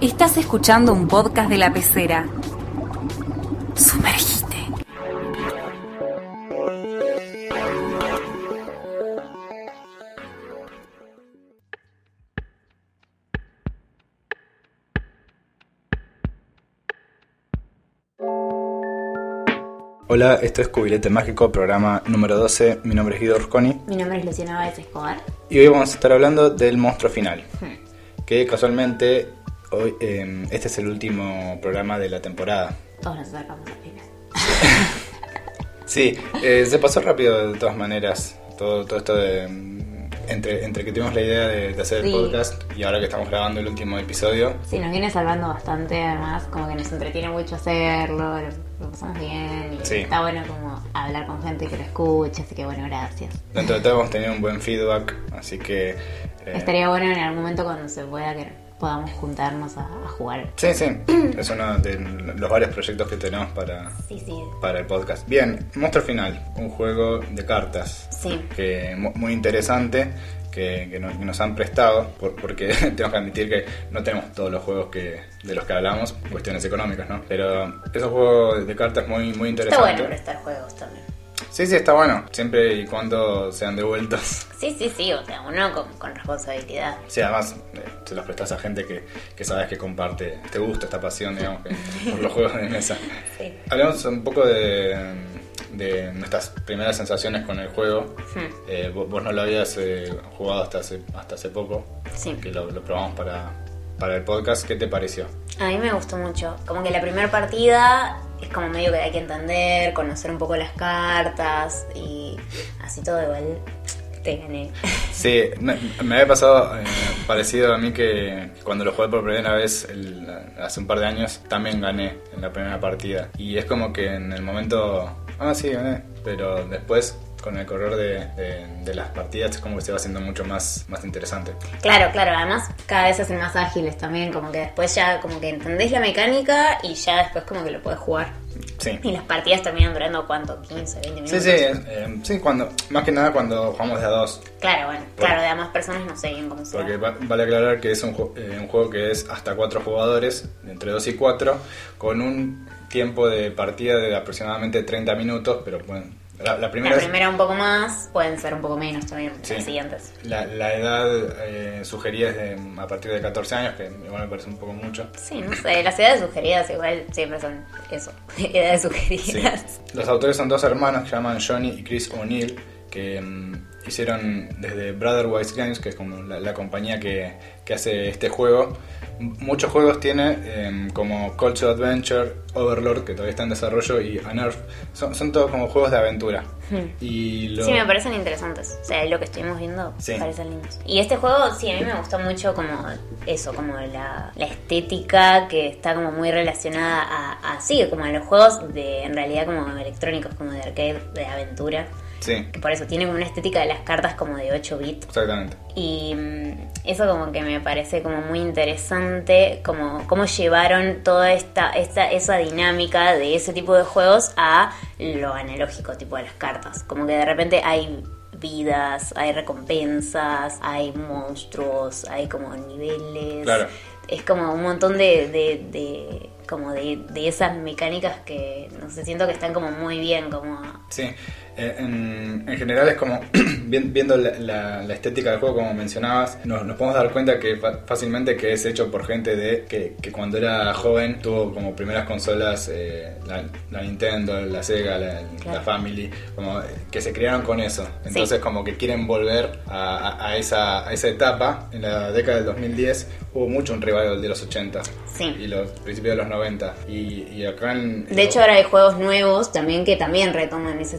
Estás escuchando un podcast de la pecera. Sumergite. Hola, esto es Cubilete Mágico, programa número 12. Mi nombre es Guido Rusconi Mi nombre es Luciana Báez Escobar. y hoy vamos a estar hablando del monstruo final. Que casualmente hoy eh, este es el último programa de la temporada. Todos nos acercamos al final. Sí, eh, se pasó rápido de todas maneras. Todo, todo esto de. mm, Entre, entre que tuvimos la idea de, de hacer el podcast y ahora que estamos grabando el último episodio. Sí, nos viene salvando bastante, además, como que nos entretiene mucho hacerlo, lo, lo pasamos bien y Sí. está bueno como hablar con gente que lo escuche, así que bueno, gracias. Dentro de todo hemos tenido un buen feedback, así que. eh, Estaría bueno en algún momento cuando se pueda que podamos juntarnos a, a jugar. Sí, sí, es uno de los varios proyectos que tenemos para, Sí, sí. para el podcast. Bien, Monstruo Final, un juego de cartas Sí. que mu- muy interesante que, que nos, que nos han prestado, por- porque tenemos que admitir que no tenemos todos los juegos que de los que hablamos, cuestiones económicas, ¿no? Pero esos juegos de cartas muy, muy Está interesantes. bueno prestar juegos también. Sí, sí, está bueno, siempre y cuando sean devueltos. Sí, sí, sí, o sea, uno con, con responsabilidad. Sí, además eh, se los prestas a gente que, que sabes que comparte, te gusta esta pasión, digamos, que- por los juegos de mesa. Sí. Hablamos un poco de, de nuestras primeras sensaciones con el juego. Hmm. Eh, vos, vos no lo habías eh, jugado hasta hace, hasta hace poco, Sí. que lo, lo probamos para, para el podcast. ¿Qué te pareció? A mí me gustó mucho. Como que la primera partida es como medio que hay que entender, conocer un poco las cartas y así todo igual te gané. Sí, me, había pasado eh, parecido a mí que cuando lo jugué por primera vez hace un par de años, también gané en la primera partida. Y es como que en el momento, ah, sí, gané, pero después con el correr de, de- de las partidas es como que se va haciendo mucho más, más interesante. Claro, claro, además cada vez se hacen más ágiles también, como que después ya como que entendés la mecánica y ya después como que lo puedes jugar. Sí. Y las partidas terminan durando cuánto, 15, 20 minutos. Sí, sí, eh, sí, cuando, más que nada cuando jugamos de a dos. Claro, bueno, claro, de a más personas no sé bien cómo se Porque va- vale aclarar que es un, eh, un juego que es hasta cuatro jugadores, entre 2 y 4, con un tiempo de partida de aproximadamente 30 minutos, pero bueno, la, la primera, La es- primera un poco más, pueden ser un poco menos también Sí. las siguientes. la, la edad eh, sugerida es de, a partir de 14 años, que igual me parece un poco mucho. Sí, no sé, las edades sugeridas igual siempre son eso, edades Sí. sugeridas. Los autores son dos hermanos que se llaman Johnny y Chris O'Neill, que mm, hicieron desde Brotherwise Games, que es como la, la compañía que, que hace este juego. Muchos juegos tiene, em, como to Adventure, Overlord, que todavía está en desarrollo, y Unearth. Son, son todos como juegos de aventura. Y lo- Hmm. Sí, me parecen interesantes. O sea, lo que estuvimos viendo Sí. me parecen lindos. Y este juego, sí, a mí me gustó mucho como eso, como la, la estética que está como muy relacionada a, a, sí, como a los juegos de, en realidad, como electrónicos, como de arcade, de aventura. Sí, por eso tiene como una estética de las cartas como de 8 bits. exactamente. Y mm, eso como que me parece como muy interesante, como cómo llevaron toda esta, esta esa dinámica de ese tipo de juegos a lo analógico, tipo a las cartas. Como que de repente hay vidas, hay recompensas, hay monstruos, hay como niveles. Claro. Es como un montón de, de, de- como de, de esas mecánicas que no sé, siento que están como muy bien, como Sí, en, en general es como, vi- viendo la, la- la estética del juego como mencionabas, nos, nos podemos dar cuenta que fácilmente que es hecho por gente de que, que cuando era joven tuvo como primeras consolas, eh, la, la Nintendo, la Sega, la, la Claro. Family, como eh, que se criaron con eso. Entonces como que quieren volver a, a- a esa, a esa etapa. En la década del 2010 hubo mucho un revival de los 80 Sí. y los principios de los 90. Y, y acá en... De hecho, ahora hay juegos nuevos también que también retoman esa,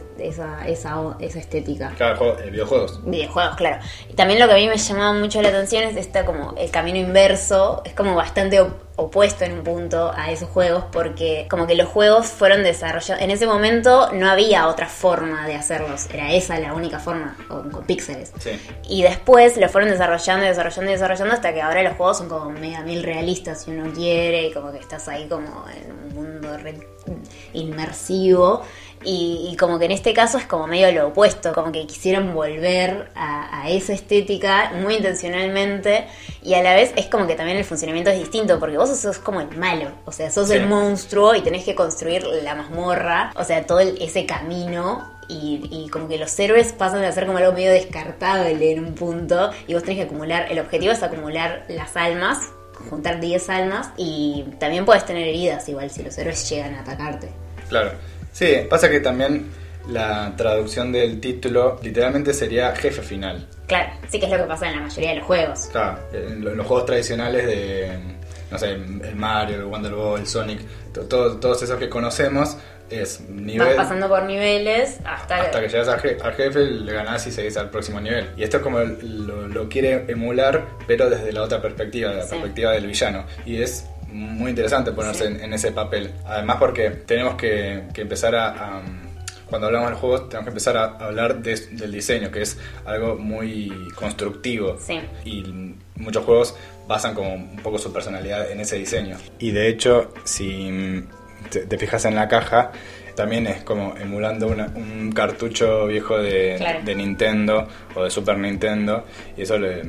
esa, esa estética. Juego, eh, videojuegos. Videojuegos, claro. Y también lo que a mí me llamaba mucho la atención es esta como el camino inverso, es como bastante op- opuesto en un punto a esos juegos porque como que los juegos fueron desarrollados, en ese momento no había otra forma de hacerlos, era esa la única forma, con, con píxeles. Sí. Y después lo fueron desarrollando y desarrollando y desarrollando hasta que ahora los juegos son como mega mil realistas si uno quiere y como que estás ahí como en un mundo re inmersivo. Y, y como que en este caso es como medio lo opuesto, como que quisieron volver a, a esa estética muy intencionalmente y a la vez es como que también el funcionamiento es distinto porque vos sos como el malo, o sea, sos Sí. el monstruo y tenés que construir la mazmorra, o sea, todo el- ese camino y, y como que los héroes pasan a ser como algo medio descartable en un punto y vos tenés que acumular, el objetivo es acumular las almas, juntar 10 almas y también puedes tener heridas igual si los héroes llegan a atacarte. Claro. Sí, pasa que también la traducción del título literalmente sería jefe final. Claro, sí que es lo que pasa en la mayoría de los juegos. Claro, en lo- en los juegos tradicionales de, no sé, el Mario, el Wonder el Sonic, to- to- todos esos que conocemos, es nivel... Vas pasando por niveles hasta, Hasta que llegas al, je- al jefe, le ganás y seguís al próximo nivel. Y esto es como lo, lo quiere emular, pero desde la otra perspectiva, la Sí. perspectiva del villano. Y es muy interesante ponerse Sí. en, en ese papel. Además porque tenemos que, que empezar a... a, cuando hablamos de juegos, tenemos que empezar a hablar de- del diseño, que es algo muy constructivo. Sí. Y muchos juegos basan como un poco su personalidad en ese diseño. Y de hecho, si te, te fijas en la caja, también es como emulando una- un cartucho viejo de, Claro. de Nintendo o de Super Nintendo. Y eso le-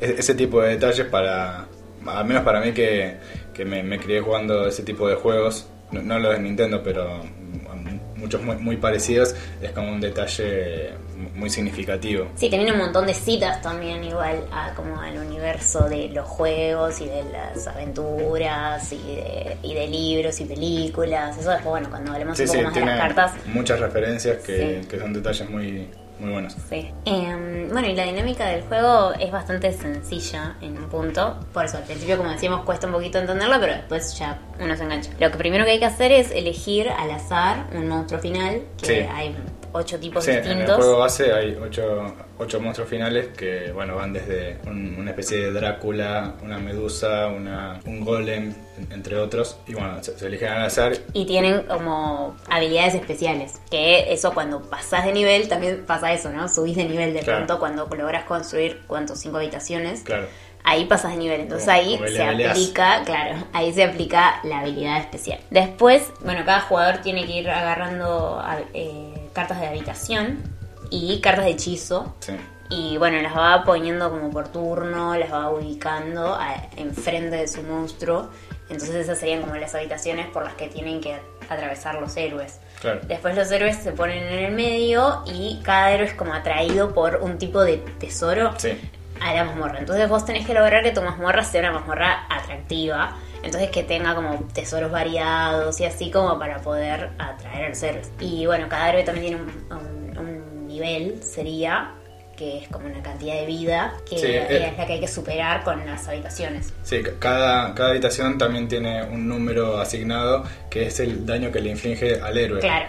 e- ese tipo de detalles para, al menos para mí que, que me, me crié jugando ese tipo de juegos, no, no los de Nintendo, pero mm, muchos muy, muy parecidos, es como un detalle muy significativo. Sí, tienen un montón de citas también igual a como al universo de los juegos y de las aventuras y de, y de libros y películas. Eso después, bueno, cuando hablemos Sí, un poco sí, más de las cartas. muchas referencias que, Sí. que son detalles muy, muy buenos. Sí. Em, bueno, y la dinámica del juego es bastante sencilla en un punto. Por eso, al principio, como decíamos, cuesta un poquito entenderla, pero después ya uno se engancha. Lo que primero que hay que hacer es elegir al azar un monstruo final, que Sí. hay ocho tipos Sí, en el distintos. juego base hay ocho, ocho monstruos finales que bueno van desde un- una especie de Drácula, una medusa, una, un golem, en- entre otros. Y bueno, se, se eligen al azar. Y tienen como habilidades especiales. Que eso cuando pasás de nivel, también pasa eso, ¿no? Subís de nivel de Claro. pronto cuando logras construir, ¿cuántos? Cinco habitaciones. Claro. Ahí pasas de nivel, entonces Como- ahí como se aplica, claro, ahí se aplica la habilidad especial. Después, bueno, cada jugador tiene que ir agarrando eh, cartas de habitación y cartas de hechizo. Sí. Y bueno, las va poniendo como por turno, las va ubicando a- enfrente de su monstruo. Entonces esas serían como las habitaciones por las que tienen que atravesar los héroes. Claro. Después los héroes se ponen en el medio y cada héroe es como atraído por un tipo de tesoro Sí. a la mazmorra. Entonces vos tenés que lograr que tu mazmorra sea una mazmorra atractiva. Entonces que tenga como tesoros variados y así como para poder atraer a los héroes. Y bueno, cada héroe también tiene un, un- un nivel, sería, que es como una cantidad de vida, que Sí, eh. es la que hay que superar con las habitaciones. Sí, ca- cada, cada habitación también tiene un número asignado que es el daño que le inflige al héroe. Claro.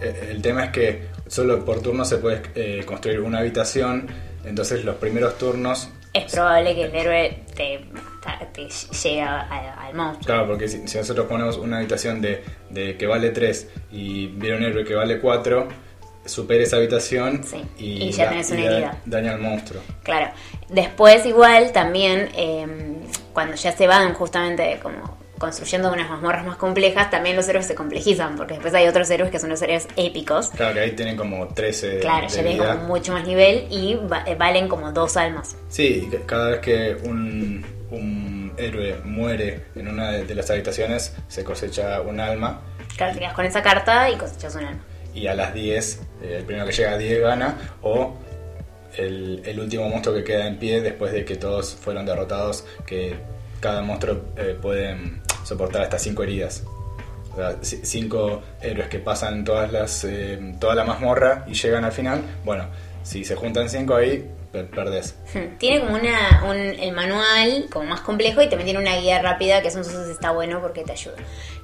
Eh, El tema es que solo por turno se puede eh, construir una habitación, entonces los primeros turnos Es probable que el héroe te, te llegue al monstruo. Claro, porque si, si nosotros ponemos una habitación de, de que vale 3 y viene un héroe que vale 4, supera esa habitación Sí, y, y ya da- tenés y una da- herida. daña al monstruo. Claro. Después igual también eh, cuando ya se van justamente como construyendo unas mazmorras más complejas, también los héroes se complejizan, porque después hay otros héroes que son los héroes épicos. Claro, que ahí tienen como 13 de, Claro, ya tienen como mucho más nivel y va- eh, valen como dos almas. Sí, cada vez que un, un héroe muere en una de, de las habitaciones, se cosecha un alma. Claro, te quedas con esa carta y cosechas un alma. Y a las 10, eh, el primero que llega a 10 gana, o el, el último monstruo que queda en pie después de que todos fueron derrotados, que cada monstruo eh, puede soportar hasta 5 heridas. O sea, 5 héroes que pasan todas las, eh, toda la mazmorra y llegan al final. Bueno, si se juntan 5 ahí, per- perdés. Hmm. Tiene como una, un, el manual como más complejo y también tiene una guía rápida que eso entonces está bueno porque te ayuda.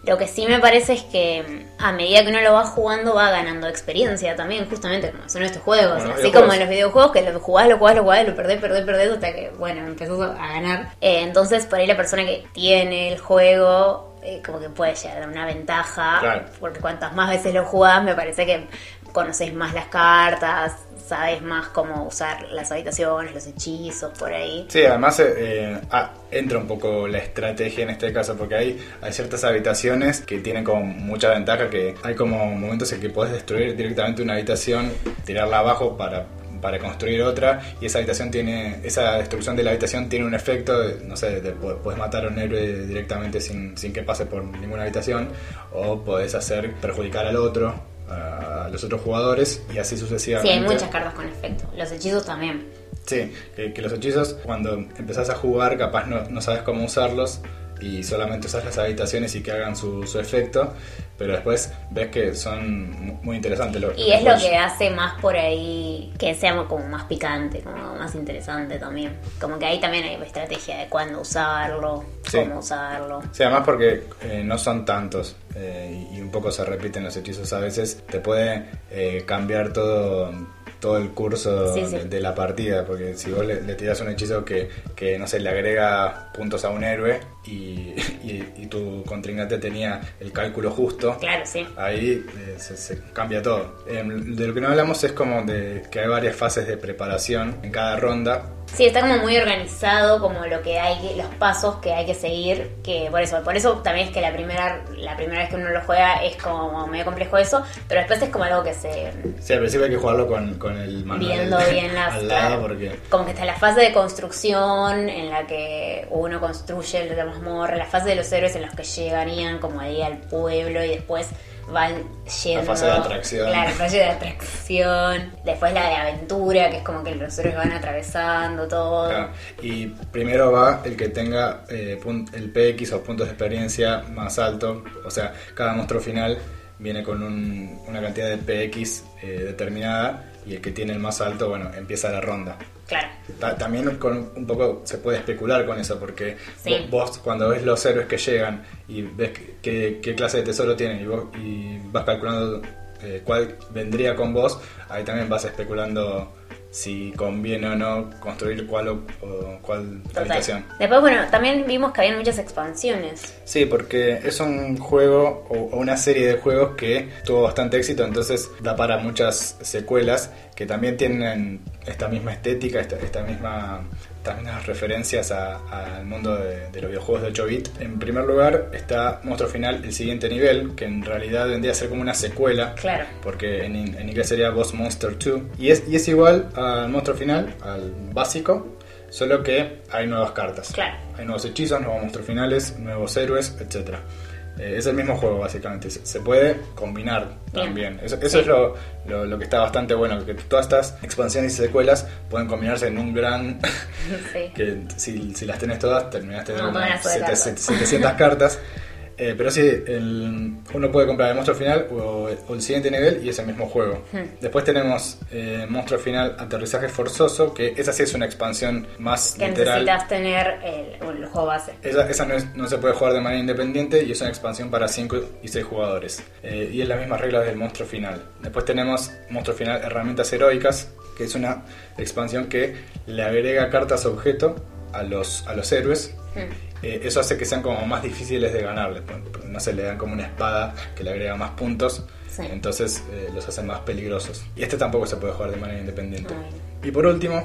Lo que sí me parece es que mm, a medida que uno lo va jugando va ganando experiencia también, justamente como son estos juegos. Los Así como en los videojuegos que lo jugás, lo jugás, lo jugás, lo perdés, perdés, perdés hasta que, bueno, empezás a ganar. Eh, entonces por ahí la persona que tiene el juego eh, como que puede llegar a una ventaja. Claro. Porque cuantas más veces lo jugás me parece que conoces más las cartas, sabes más cómo usar las habitaciones, los hechizos, por ahí. Sí, además eh, eh, ah, entra un poco la estrategia en este caso, porque hay, hay ciertas habitaciones que tienen como mucha ventaja, que hay como momentos en que puedes destruir directamente una habitación, tirarla abajo para para construir otra y esa habitación tiene esa destrucción de la habitación tiene un efecto no sé puedes matar a un héroe directamente sin, sin que pase por ninguna habitación o podés hacer perjudicar al otro los otros jugadores y así sucesivamente. Sí, hay muchas cartas con efecto. Los hechizos también. Sí, que, los hechizos cuando empezás a jugar capaz no, no, sabes cómo usarlos y solamente usas las habitaciones y que hagan su, su efecto, pero después ves que son muy interesantes. Los, y es lo que hace más por ahí que sea como más picante, como más interesante también. Como que ahí también hay estrategia de cuándo usarlo, cómo usarlo. Sí, además porque eh, no son tantos eh, y un poco se repiten los hechizos a veces, te puede eh, cambiar todo todo el curso De, la partida, porque si vos le, tiras un hechizo que, que, no sé, le agrega puntos a un héroe y, y, tu contrincante tenía el cálculo justo, claro, sí. ahí eh, se, cambia todo. Em, de lo que no hablamos es como de que hay varias fases de preparación en cada ronda Sí, está como muy organizado, como lo que hay, los pasos que hay que seguir, que por eso, por eso también es que la primera, la primera vez que uno lo juega es como medio complejo eso, pero después es como algo que se... Sí, al principio hay que jugarlo con, con el manual Viendo bien las... al lado porque... Como que está la fase de construcción en la que uno construye el de mazmorra, la fase de los héroes en los que llegarían como ahí al pueblo y después van yendo. La fase de atracción. Claro, la fase de atracción. Después la de aventura, que es como que los héroes van atravesando todo. Y primero va el que tenga eh, el PX o puntos de experiencia más alto. O sea, cada monstruo final viene con una cantidad de PX eh, determinada y el que tiene el más alto, bueno, empieza la ronda. Claro. también con un poco se puede especular con eso, porque vos, cuando ves los héroes que llegan y ves qué, clase de tesoro tienen y, vos, y vas calculando eh, cuál vendría con vos, ahí también vas especulando si conviene o no construir cuál o, cuál habitación. Después, bueno, también vimos que había muchas expansiones. Sí, porque es un juego o una serie de juegos que tuvo bastante éxito, entonces da para muchas secuelas que también tienen esta misma estética, esta, esta misma también referencias al mundo de, los videojuegos de 8 bit. En primer lugar está Monstruo Final, el siguiente nivel, que en realidad vendría a ser como una secuela. Claro. Porque en, inglés sería Boss Monster 2. Y es, y es igual al Monstruo Final, al básico, solo que hay nuevas cartas. Claro. Hay nuevos hechizos, nuevos monstruos finales, nuevos héroes, etcétera. Eh, es el mismo juego, básicamente. Se, puede combinar también. Eso, es lo, lo, que está bastante bueno, que todas estas expansiones y secuelas pueden combinarse en un gran... que si, si, las tenés todas, terminaste de no, 700 cartas. Eh, pero sí, uno puede comprar el monstruo final o, el siguiente nivel y es el mismo juego. Hmm. Después tenemos eh, monstruo final aterrizaje forzoso, que esa sí es una expansión más que literal. necesitas tener el, juego base. Esa, no, se puede jugar de manera independiente y es una expansión para 5 y 6 jugadores. Eh, y es las mismas reglas del monstruo final. Después tenemos monstruo final herramientas heroicas, que es una expansión que le agrega cartas objeto a los, a los héroes. Eh, eso hace que sean como más difíciles de ganarles. No se le dan como una espada que le agrega más puntos, entonces eh, los hacen más peligrosos. Y este tampoco se puede jugar de manera independiente. Y por último,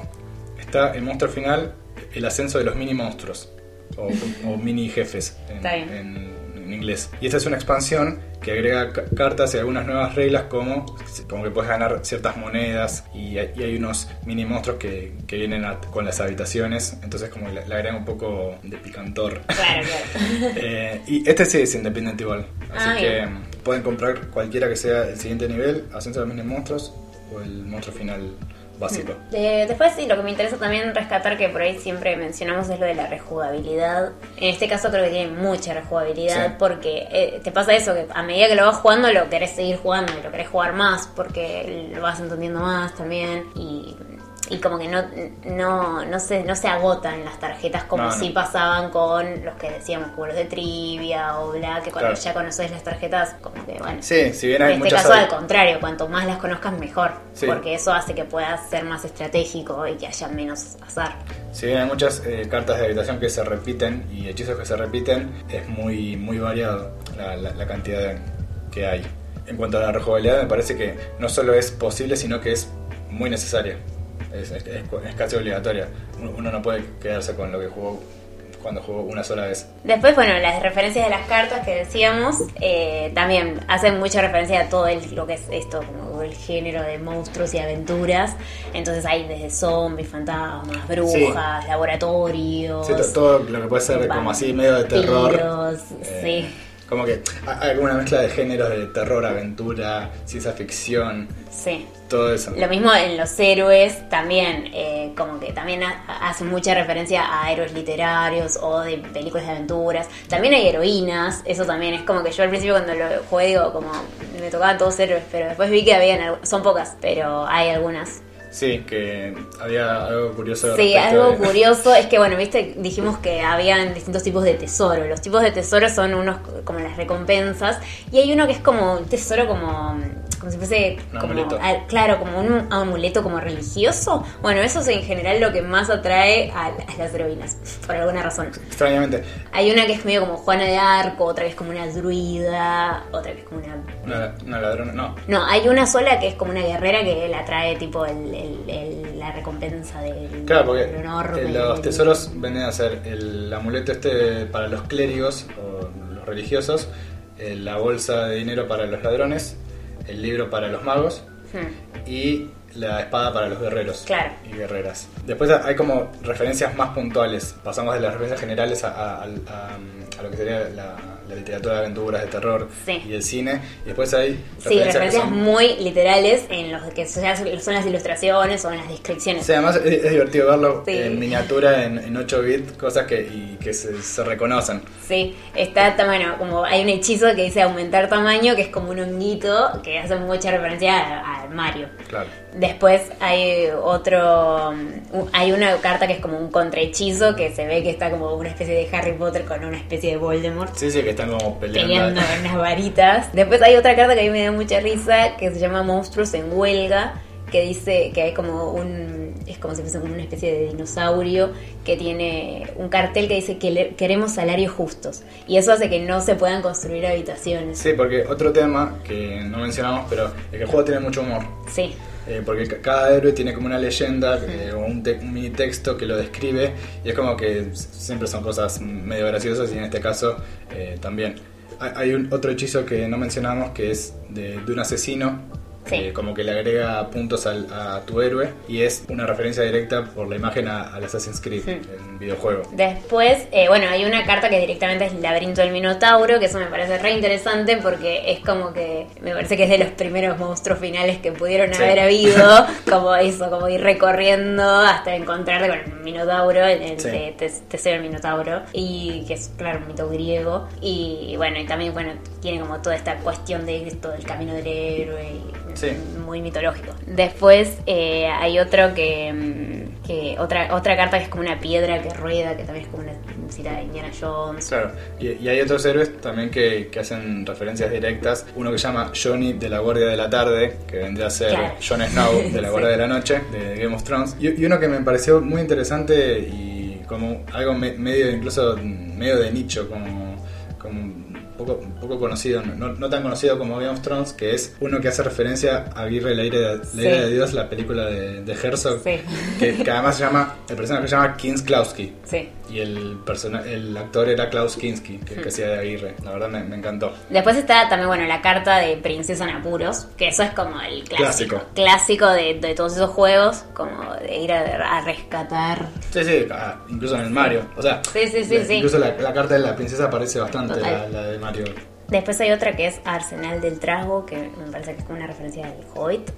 está el monstruo final, el ascenso de los mini monstruos, o, mini jefes en, inglés. Y esta es una expansión que agrega cartas y algunas nuevas reglas como, como que puedes ganar ciertas monedas y hay, unos mini monstruos que, que vienen con las habitaciones, entonces como le, agrega un poco de picantor. Claro, claro. Eh, y este sí es independiente igual, así ah, que pueden comprar cualquiera que sea el siguiente nivel, Ascenso de los mini monstruos o el monstruo final básico. después sí, lo que me interesa también rescatar, que por ahí siempre mencionamos, es lo de la rejugabilidad. En este caso creo que tiene mucha rejugabilidad porque eh, te pasa eso, que a medida que lo vas jugando lo querés seguir jugando y lo querés jugar más porque lo vas entendiendo más también y y como que no, no, no, se, no se agotan las tarjetas como si pasaban con los que decíamos, como los de trivia o bla, que cuando ya conoces las tarjetas, como que bueno. Sí, si bien hay En este caso, al contrario, cuanto más las conozcas, mejor. Porque eso hace que puedas ser más estratégico y que haya menos azar. Si bien hay muchas eh, cartas de habitación que se repiten y hechizos que se repiten, es muy, muy variado la, la, cantidad que hay. En cuanto a la rejugabilidad, me parece que no solo es posible, sino que es muy necesaria. Es, es- es- casi obligatoria. Uno, no puede quedarse con lo que jugó cuando jugó una sola vez. Después, bueno, las referencias de las cartas que decíamos eh, también hacen mucha referencia a todo el- lo que es esto, como el género de monstruos y aventuras. Entonces hay desde zombies, fantasmas, brujas, laboratorios. Sí, to- todo lo que puede ser como así medio de terror. Eh, Sí, Como que hay alguna mezcla de géneros de terror, aventura, ciencia ficción, sí. Todo eso. Lo mismo en los héroes también, eh, como que también ha- hacen mucha referencia a héroes literarios o de películas de aventuras. También hay heroínas, eso también es como que yo al principio cuando lo jugué digo como me tocaban todos héroes, pero después vi que habían, son pocas, pero hay algunas. Sí, que había algo curioso. Sí, algo de- curioso es que, bueno, viste, dijimos que habían distintos tipos de tesoro. Los tipos de tesoro son unos como las recompensas y hay uno que es como un tesoro como, como si fuese, Un como, claro, como un amuleto como religioso. Bueno, eso es en general lo que más atrae a, a las heroínas, por alguna razón. Extrañamente, Hay una que es medio como Juana de Arco, otra que es como una druida, otra que es como una una, una ladrona, no. no, hay una sola que es como una guerrera que la trae tipo el, el- el- la recompensa del, Claro, porque del honor. del- los tesoros venden a ser el amuleto este para los clérigos o religiosos, eh, la bolsa de dinero para los ladrones, el libro para los magos y la espada para los guerreros Claro. y guerreras. Después hay como referencias más puntuales. Pasamos de las referencias generales a, a- a- a lo que sería la, la literatura de aventuras, de terror Sí. y el cine. Y después hay Sí, que referencias son- muy literales en los que son las ilustraciones o en las descripciones. Sí, además es, es divertido verlo Sí. en miniatura, en, en 8 bits, cosas que, y que se, se reconocen. Sí, está, bueno, como hay un hechizo que dice aumentar tamaño, que es como un honguito, que hace mucha referencia a- Mario. Claro. Después hay otro, um, hay una carta que es como un contrahechizo, que se ve que está como una especie de Harry Potter con una especie de Voldemort. Sí, sí, que están como peleando. peleando unas varitas. Después hay otra carta que a mí me da mucha risa que se llama Monstruos en Huelga, que dice que hay como un. Es como si fuese como una especie de dinosaurio que tiene un cartel que dice que queremos salarios justos. Y eso hace que no se puedan construir habitaciones. Sí, porque otro tema que no mencionamos, pero es que el juego tiene mucho humor. Sí. Eh, porque ca- cada héroe tiene como una leyenda eh, o un, te- un mini texto que lo describe y es como que siempre son cosas medio graciosas y en este caso eh, también. Hay, hay un otro hechizo que no mencionamos que es de, de un asesino. Sí. que como que le agrega puntos al- a tu héroe y es una referencia directa por la imagen a- al Assassin's Creed, el videojuego. Después, eh, bueno, hay una carta que directamente es el laberinto del Minotauro, que eso me parece re interesante porque es como que me parece que es de los primeros monstruos finales que pudieron Sí. haber habido, como eso, como ir recorriendo hasta encontrarte con el Minotauro, el, el Sí. de Tes- Teseo el Minotauro, y que es, claro, un mito griego. Y bueno, y también, bueno, tiene como toda esta cuestión de esto del camino del héroe, y Sí. muy mitológico. Después eh, hay otro que, mm, que otra otra carta que es como una piedra que rueda, que también es como una cita de Indiana Jones. Claro, y, y hay otros héroes también que, que hacen referencias directas. Uno que se llama Johnny de la Guardia de la Tarde, que vendría a ser Claro. Jon Snow de la Sí. Guardia de la Noche, de Game of Thrones. Y, y uno que me pareció muy interesante y como algo me- medio, incluso medio de nicho, como, poco, poco conocido, no, no tan conocido como Game of Thrones, que es uno que hace referencia a Aguirre, la ira de, la Sí. de Dios, la película de, de Herzog, Sí. que, que además se llama, el personaje se llama Kinsklowski. Sí. Y el, persona, el actor era Klaus Kinski, que, que hacía de Aguirre. La verdad me, me encantó. Después está también, bueno, la carta de Princesa en Apuros, que eso es como el clásico. Clásico. Clásico de, de todos esos juegos, como de ir a, a rescatar. Sí, sí, ah, incluso en el Mario. O sea, Sí, sí, sí, incluso la, la carta de la princesa aparece bastante, la de Mario. Después hay otra que es Arsenal del Trasgo, que me parece que es como una referencia del Hobbit.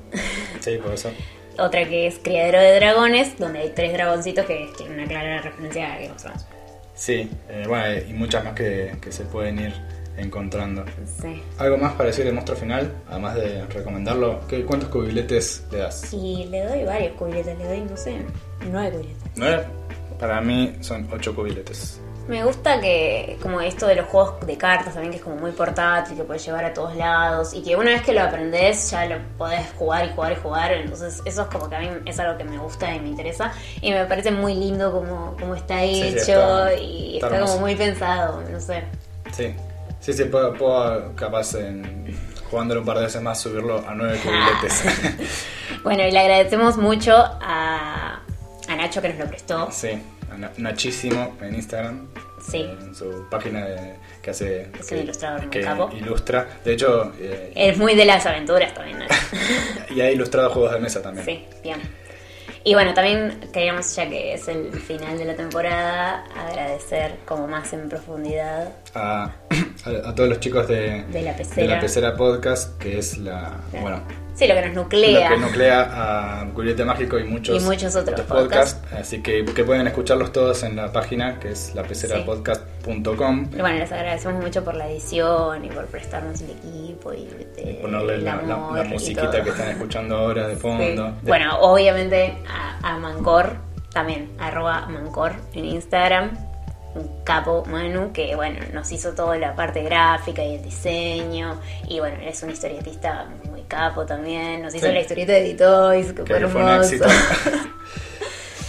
Sí, por eso. Otra que es Criadero de Dragones, donde hay tres dragoncitos que tienen una clara referencia a Game of Thrones. Sí, eh, bueno, y muchas más que, que se pueden ir encontrando. Sí. ¿Algo más para decir de monstruo final? Además de recomendarlo, ¿qué, ¿cuántos cubiletes le das? Y le doy varios cubiletes, le doy, no sé, nueve cubiletes. ¿Nueve? Para mí son ocho cubiletes. Me gusta que, como esto de los juegos de cartas también, que es como muy portátil, que puedes llevar a todos lados y que una vez que lo aprendes ya lo podés jugar y jugar y jugar. Entonces, eso es como que a mí es algo que me gusta y me interesa. Y me parece muy lindo como, como está sí, hecho está- y está como muy pensado, no sé. Sí, sí, sí, puedo, puedo capaz en jugándolo un par de veces más, subirlo a nueve cubiletes. bueno, y le agradecemos mucho a, a Nacho que nos lo prestó. sí, a Na- Nachísimo en Instagram. Sí. En su página de- que hace. Es un que- ilustrador muy que capo. ilustra. De hecho, eh, Es muy de las aventuras también, Nacho. y ha ilustrado juegos de mesa también. Sí, bien. Y bueno, también queríamos, ya que es el final de la temporada, agradecer como más en profundidad A, a- a todos los chicos de, De La Pecera. de La Pecera Podcast, que es la. Bueno, Sí, lo que nos nuclea. Lo que nuclea a Mágico y muchos, Y muchos otros podcasts. Así que, que pueden escucharlos todos en la página que es Y bueno, les agradecemos mucho por la edición y por prestarnos el equipo y, eh, Y ponerle el la, amor musiquita que están escuchando ahora de Sí. fondo. De- Bueno, obviamente a, a Mancor, también, arroba Mancor en Instagram, un capo Manu, que bueno, nos hizo toda la parte gráfica y el diseño, y bueno, es un historietista muy capo también, nos hizo Sí. la historieta de D-Toys, que que fue fue un hermoso. éxito.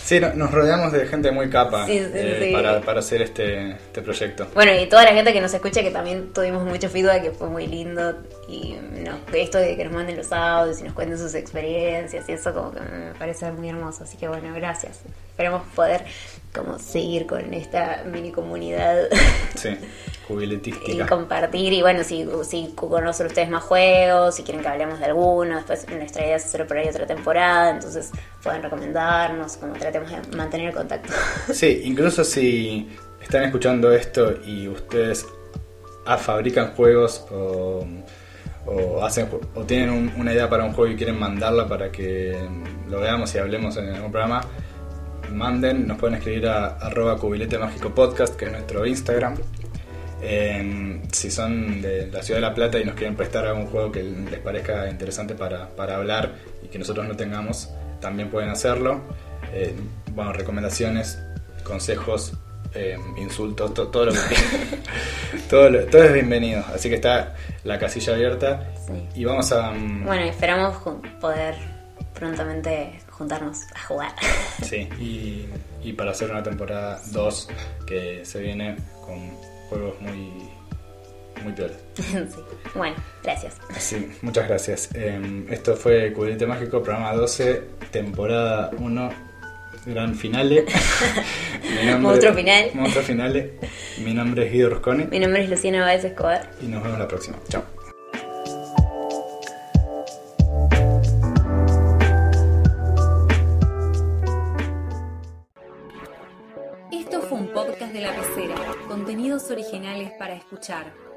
sí, no- nos rodeamos de gente muy capa Sí, sí, eh, sí. Para, para hacer este, este proyecto. Bueno, y toda la gente que nos escucha, que también tuvimos mucho feedback, que fue muy lindo. Y no, esto de que nos manden los audios y nos cuenten sus experiencias y eso como que me parece muy hermoso. Así que bueno, gracias. Esperemos poder como seguir con esta mini comunidad Sí, y compartir. Y bueno, si, si conocen ustedes más juegos, si quieren que hablemos de alguno, después nuestra idea es hacer por ahí otra temporada, entonces pueden recomendarnos, como tratemos de mantener el contacto. Sí, incluso si están escuchando esto y ustedes fabrican juegos o, o hacen o tienen un- una idea para un juego y quieren mandarla para que lo veamos y hablemos en algún programa, manden, nos pueden escribir a arroba cubilete mágico podcast, que es nuestro Instagram. Eh, si son de la ciudad de La Plata y nos quieren prestar algún juego que les parezca interesante para, para hablar y que nosotros no tengamos, también pueden hacerlo. Eh, bueno, recomendaciones, consejos, eh, insultos, to- todo lo que todo, lo- todo es bienvenido. Así que está la casilla abierta Sí. y vamos a... mm, Bueno, esperamos poder prontamente juntarnos a jugar. Sí, y, y para hacer una temporada 2 que se viene con juegos muy, muy peores. Sí. Bueno, gracias. Sí, muchas gracias. Eh, esto fue Cubilete Mágico, programa 12, temporada 1, gran finale. Nombre- Monstruo final. Monstruo finale. Mi nombre es Guido Rusconi Mi nombre es Luciana Báez Escobar. y nos vemos la próxima. Chao. escuchar.